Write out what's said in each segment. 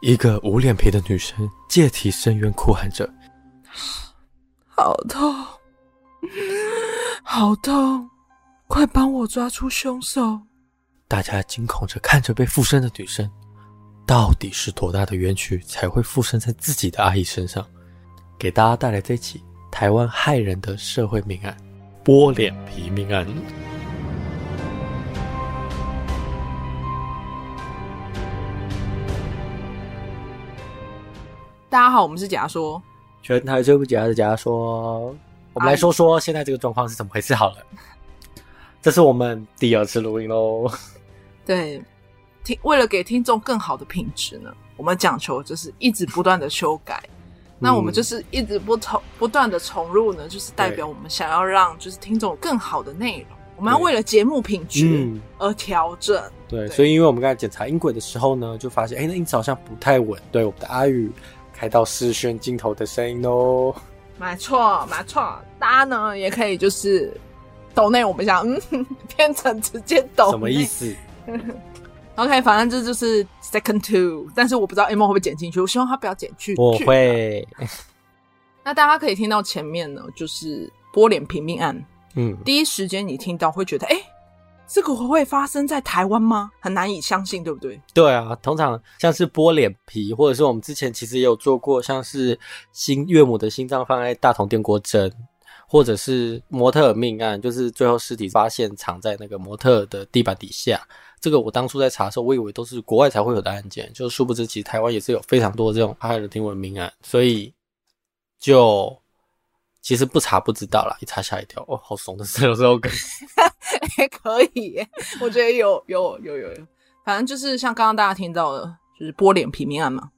一个无脸皮的女生借题深渊哭喊着：“好痛，好痛！快帮我抓出凶手！”大家惊恐着看着被附身的女生，到底是多大的冤屈才会附身在自己的阿姨身上？给大家带来这起台湾骇人的社会命案——剥脸皮命案。大家好，我们是假说，全台最不假的假说。我们来说说现在这个状况是怎么回事好了。这是我们第二次录音喽。对，听为了给听众更好的品质呢，我们讲求就是一直不断的修改。那我们就是一直不重不断的重入呢，就是代表我们想要让就是听众更好的内容。我们要为了节目品质而调整。对，对，所以因为我们刚才检查音轨的时候呢，就发现哎，那音质好像不太稳。对，我们的阿宇开到视讯镜头的声音哦。没错，没错，大家呢也可以就是抖内我们想嗯，变成直接抖，什么意思？OK，反正这就是 second two，但是我不知道 Amo 会不会剪进去，我希望他不要剪去。我会。那大家可以听到前面呢，就是波脸平命案。嗯，第一时间你听到会觉得，哎，这个会发生在台湾吗？很难以相信，对不对？对啊，通常像是剥脸皮，或者是我们之前其实也有做过，像是心岳母的心脏放在大同电锅蒸，或者是模特命案，就是最后尸体发现藏在那个模特的地板底下。这个我当初在查的时候，我以为都是国外才会有的案件，就殊不知其实台湾也是有非常多这种骇人听闻命案，所以就其实不查不知道啦，一查吓一跳，哦，好怂的时候，这个也 可以，我觉得有有有有有，反正就是像刚刚大家听到的，就是剥脸皮命案嘛，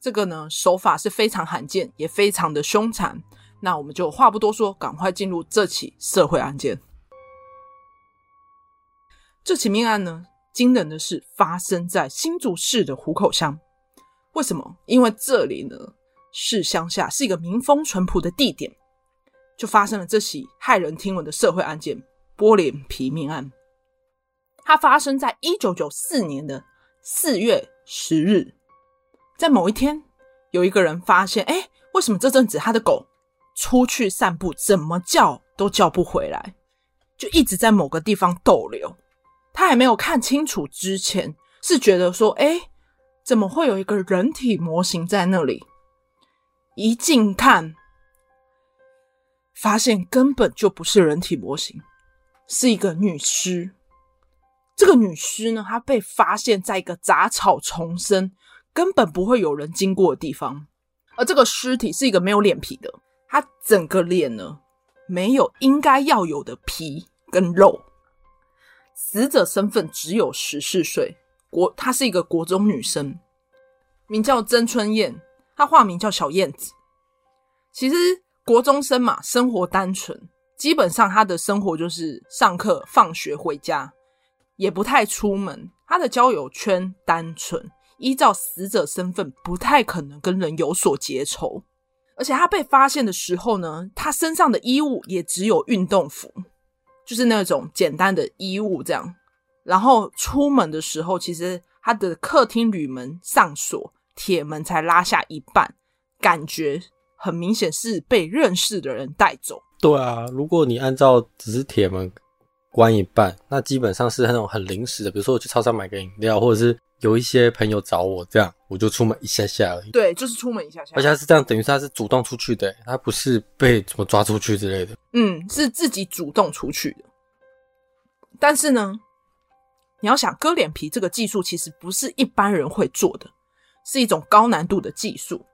这个呢手法是非常罕见，也非常的凶残，那我们就话不多说，赶快进入这起社会案件。这起命案呢，惊人的是发生在新竹市的湖口乡。为什么？因为这里呢是乡下，是一个民风淳朴的地点，就发生了这起骇人听闻的社会案件——剥脸皮命案。它发生在一九九四年的四月十日，在某一天，有一个人发现，哎，为什么这阵子他的狗出去散步，怎么叫都叫不回来，就一直在某个地方逗留。他还没有看清楚之前，是觉得说：“哎，怎么会有一个人体模型在那里？”一近看，发现根本就不是人体模型，是一个女尸。这个女尸呢，她被发现在一个杂草丛生、根本不会有人经过的地方，而这个尸体是一个没有脸皮的，她整个脸呢，没有应该要有的皮跟肉。死者身份只有十四岁，国她是一个国中女生，名叫曾春燕，她化名叫小燕子。其实国中生嘛，生活单纯，基本上他的生活就是上课、放学回家，也不太出门。他的交友圈单纯，依照死者身份，不太可能跟人有所结仇。而且他被发现的时候呢，他身上的衣物也只有运动服。就是那种简单的衣物这样，然后出门的时候，其实他的客厅铝门上锁，铁门才拉下一半，感觉很明显是被认识的人带走。对啊，如果你按照只是铁门关一半，那基本上是那种很临时的，比如说我去超市买个饮料，或者是有一些朋友找我这样，我就出门一下下而已。对，就是出门一下下，而且他是这样，等于是他是主动出去的，他不是被怎么抓出去之类的。嗯，是自己主动出去的。但是呢，你要想割脸皮这个技术，其实不是一般人会做的，是一种高难度的技术。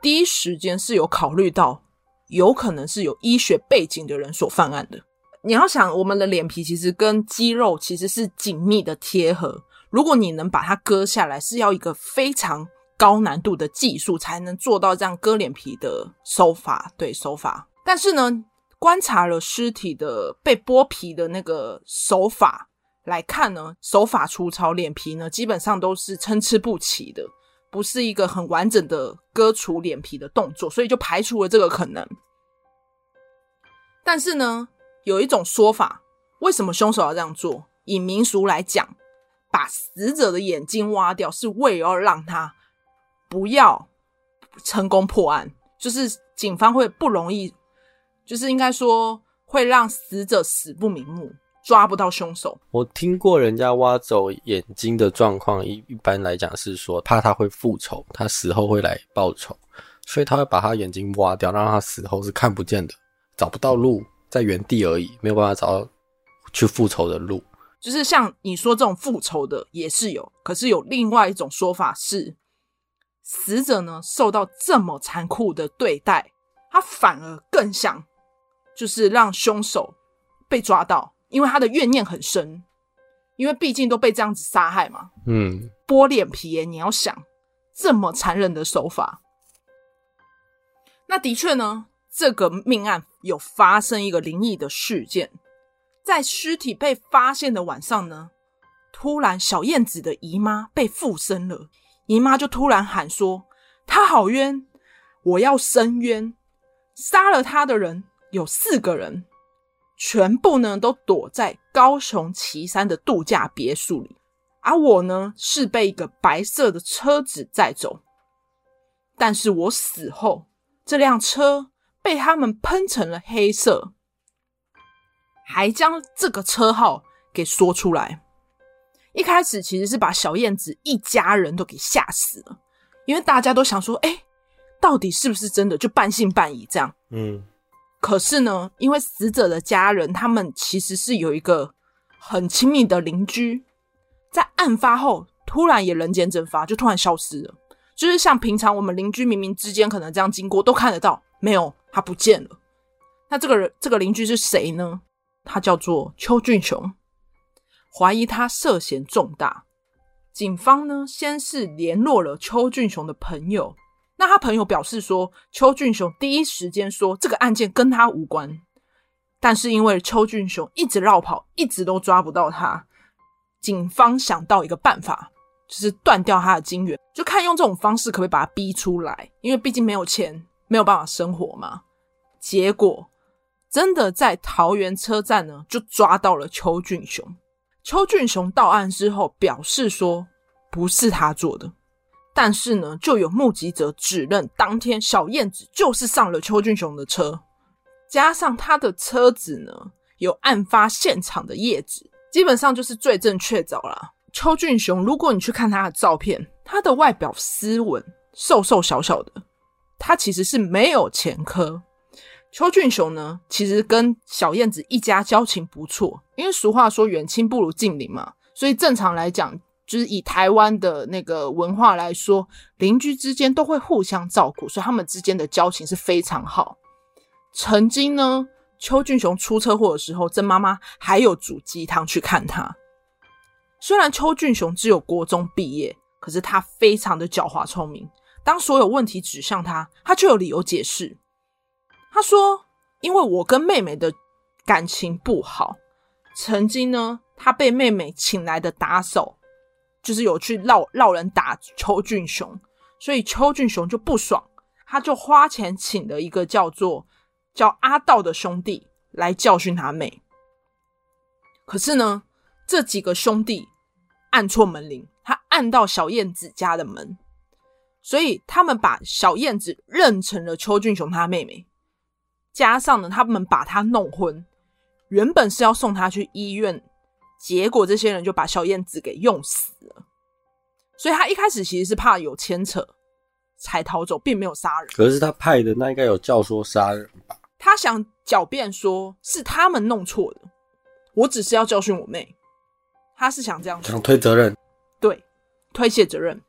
第一时间是有考虑到，有可能是有医学背景的人所犯案的。你要想，我们的脸皮其实跟肌肉其实是紧密的贴合。如果你能把它割下来，是要一个非常高难度的技术才能做到这样割脸皮的手法。对，手法。但是呢，观察了尸体的被剥皮的那个手法来看呢，手法粗糙，脸皮呢基本上都是参差不齐的，不是一个很完整的割除脸皮的动作，所以就排除了这个可能。但是呢，有一种说法，为什么凶手要这样做？以民俗来讲，把死者的眼睛挖掉是为了让他不要成功破案，就是警方会不容易，就是应该说会让死者死不瞑目，抓不到凶手。我听过人家挖走眼睛的状况，一一般来讲是说怕他会复仇，他死后会来报仇，所以他会把他眼睛挖掉，让他死后是看不见的，找不到路，在原地而已，没有办法找到去复仇的路。就是像你说这种复仇的也是有，可是有另外一种说法是，死者呢受到这么残酷的对待，他反而更想就是让凶手被抓到，因为他的怨念很深，因为毕竟都被这样子杀害嘛。嗯，剥脸皮耶，你要想这么残忍的手法，那的确呢，这个命案有发生一个灵异的事件。在尸体被发现的晚上呢，突然小燕子的姨妈被附身了，姨妈就突然喊说：“她好冤，我要伸冤。”杀了她的人有四个人，全部呢都躲在高雄旗山的度假别墅里，而我呢是被一个白色的车子载走，但是我死后，这辆车被他们喷成了黑色。还将这个车号给说出来。一开始其实是把小燕子一家人都给吓死了，因为大家都想说：“哎，到底是不是真的？”就半信半疑这样。嗯。可是呢，因为死者的家人他们其实是有一个很亲密的邻居，在案发后突然也人间蒸发，就突然消失了。就是像平常我们邻居明明之间可能这样经过都看得到，没有，他不见了。那这个人这个邻居是谁呢？他叫做邱俊雄，怀疑他涉嫌重大。警方呢，先是联络了邱俊雄的朋友，那他朋友表示说，邱俊雄第一时间说这个案件跟他无关，但是因为邱俊雄一直绕跑，一直都抓不到他，警方想到一个办法，就是断掉他的金源，就看用这种方式可不可以把他逼出来，因为毕竟没有钱，没有办法生活嘛。结果。真的在桃园车站呢，就抓到了邱俊雄。邱俊雄到案之后表示说，不是他做的，但是呢，就有目击者指认当天小燕子就是上了邱俊雄的车，加上他的车子呢有案发现场的叶子，基本上就是罪证确凿了。邱俊雄，如果你去看他的照片，他的外表斯文、瘦瘦小小的，他其实是没有前科。邱俊雄呢，其实跟小燕子一家交情不错，因为俗话说远亲不如近邻嘛，所以正常来讲，就是以台湾的那个文化来说，邻居之间都会互相照顾，所以他们之间的交情是非常好。曾经呢，邱俊雄出车祸的时候，曾妈妈还有煮鸡汤去看他。虽然邱俊雄只有国中毕业，可是他非常的狡猾聪明，当所有问题指向他，他就有理由解释。他说：“因为我跟妹妹的感情不好，曾经呢，他被妹妹请来的打手，就是有去闹闹人打邱俊雄，所以邱俊雄就不爽，他就花钱请了一个叫做叫阿道的兄弟来教训他妹。可是呢，这几个兄弟按错门铃，他按到小燕子家的门，所以他们把小燕子认成了邱俊雄他妹妹。”加上呢，他们把他弄昏，原本是要送他去医院，结果这些人就把小燕子给用死了。所以他一开始其实是怕有牵扯才逃走，并没有杀人。可是他派的那应该有教唆杀人吧？他想狡辩说是他们弄错的，我只是要教训我妹。他是想这样说，想推责任，对，推卸责任。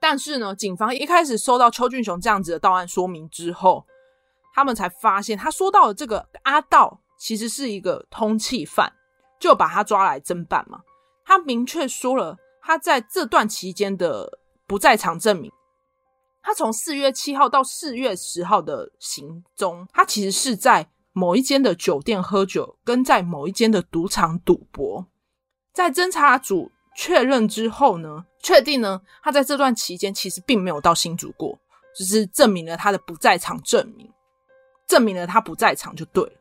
但是呢，警方一开始收到邱俊雄这样子的到案说明之后。他们才发现，他说到的这个阿道其实是一个通缉犯，就把他抓来侦办嘛。他明确说了他在这段期间的不在场证明。他从四月七号到四月十号的行踪，他其实是在某一间的酒店喝酒，跟在某一间的赌场赌博。在侦查组确认之后呢，确定呢，他在这段期间其实并没有到新竹过，只、就是证明了他的不在场证明。证明了他不在场就对了。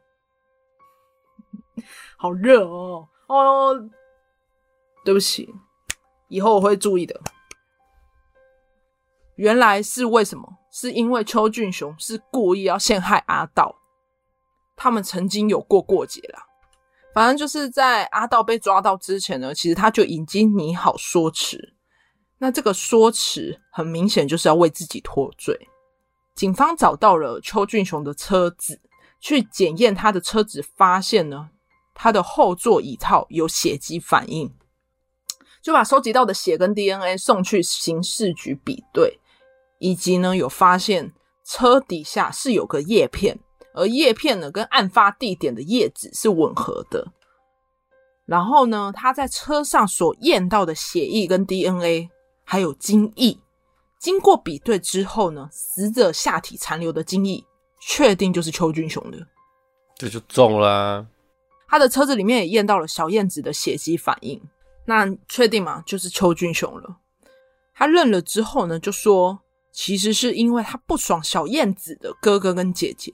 好热哦！哦，对不起，以后我会注意的。原来是为什么？是因为邱俊雄是故意要陷害阿道，他们曾经有过过节啦。反正就是在阿道被抓到之前呢，其实他就已经拟好说辞。那这个说辞很明显就是要为自己脱罪。警方找到了邱俊雄的车子，去检验他的车子，发现呢，他的后座椅套有血迹反应，就把收集到的血跟 DNA 送去刑事局比对，以及呢有发现车底下是有个叶片。而叶片呢，跟案发地点的叶子是吻合的。然后呢，他在车上所验到的血液跟 DNA，还有精液，经过比对之后呢，死者下体残留的精液，确定就是邱俊雄的。这就中了。他的车子里面也验到了小燕子的血迹反应，那确定吗？就是邱俊雄了。他认了之后呢，就说其实是因为他不爽小燕子的哥哥跟姐姐。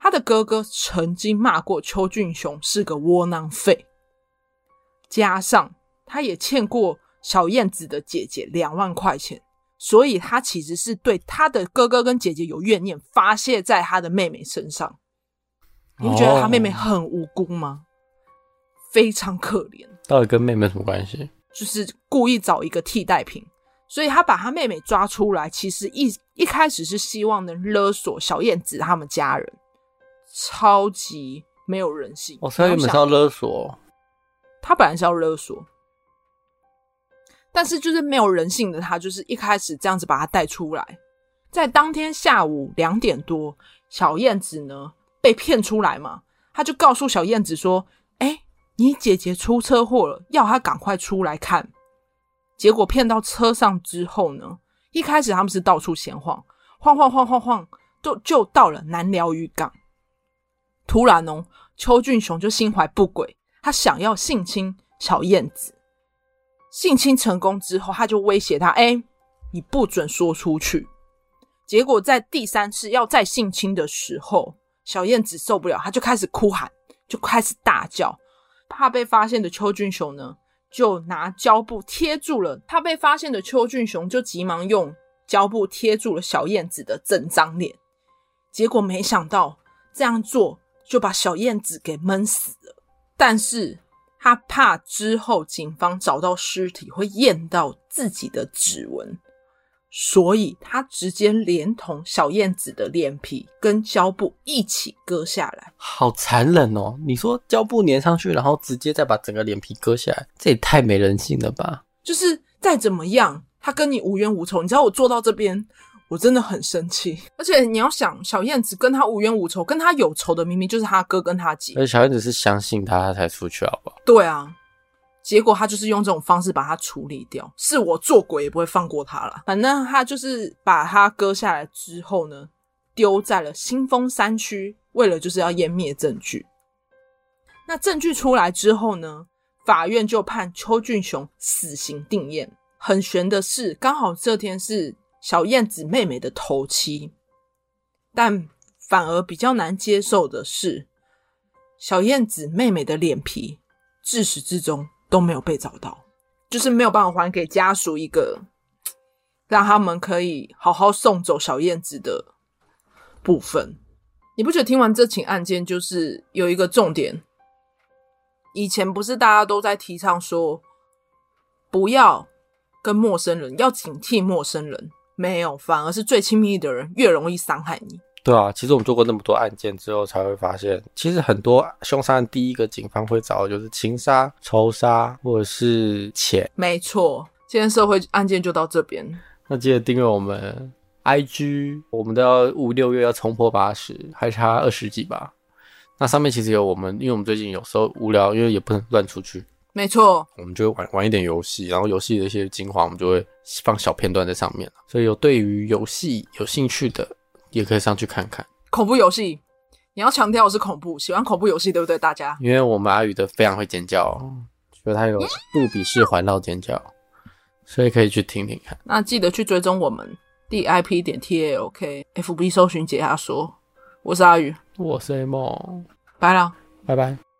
他的哥哥曾经骂过邱俊雄是个窝囊废，加上他也欠过小燕子的姐姐两万块钱，所以他其实是对他的哥哥跟姐姐有怨念，发泄在他的妹妹身上。你不觉得他妹妹很无辜吗？非常可怜。到底跟妹妹什么关系？就是故意找一个替代品，所以他把他妹妹抓出来，其实一一开始是希望能勒索小燕子他们家人。超级没有人性！我猜你们是要勒索，他本来是要勒索，但是就是没有人性的他，就是一开始这样子把他带出来，在当天下午两点多，小燕子呢被骗出来嘛，他就告诉小燕子说：“哎，你姐姐出车祸了，要她赶快出来看。”结果骗到车上之后呢，一开始他们是到处闲晃，晃晃晃晃晃，就就到了南寮渔港。突然哦，邱俊雄就心怀不轨，他想要性侵小燕子。性侵成功之后，他就威胁他：“哎，你不准说出去。”结果在第三次要再性侵的时候，小燕子受不了，他就开始哭喊，就开始大叫。怕被发现的邱俊雄呢，就拿胶布贴住了。他被发现的邱俊雄就急忙用胶布贴住了小燕子的整张脸。结果没想到这样做。就把小燕子给闷死了，但是他怕之后警方找到尸体会验到自己的指纹，所以他直接连同小燕子的脸皮跟胶布一起割下来。好残忍哦！你说胶布粘上去，然后直接再把整个脸皮割下来，这也太没人性了吧？就是再怎么样，他跟你无冤无仇，你知道我做到这边。我真的很生气，而且你要想，小燕子跟他无冤无仇，跟他有仇的明明就是他哥跟他姐。而且小燕子是相信他，他才出去，好不好？对啊，结果他就是用这种方式把他处理掉。是我做鬼也不会放过他了。反正他就是把他割下来之后呢，丢在了新丰山区，为了就是要湮灭证据。那证据出来之后呢，法院就判邱俊雄死刑定谳。很悬的是，刚好这天是。小燕子妹妹的头七，但反而比较难接受的是，小燕子妹妹的脸皮自始至终都没有被找到，就是没有办法还给家属一个让他们可以好好送走小燕子的部分。你不觉得听完这起案件，就是有一个重点？以前不是大家都在提倡说，不要跟陌生人，要警惕陌生人。没有，反而是最亲密的人越容易伤害你。对啊，其实我们做过那么多案件之后，才会发现，其实很多凶杀案第一个警方会找的就是情杀、仇杀或者是钱。没错，今天社会案件就到这边。那记得订阅我们 IG，我们都要五六月要冲破八十，还差二十几吧。那上面其实有我们，因为我们最近有时候无聊，因为也不能乱出去。没错，我们就会玩玩一点游戏，然后游戏的一些精华，我们就会放小片段在上面。所以有对于游戏有兴趣的，也可以上去看看。恐怖游戏，你要强调的是恐怖，喜欢恐怖游戏对不对？大家，因为我们阿宇的非常会尖叫，所以他有杜比式环绕尖叫，所以可以去听听看。那记得去追踪我们 DIP 点 TALK，FB 搜寻解压说，我是阿宇，我是 A 梦，拜了，拜拜。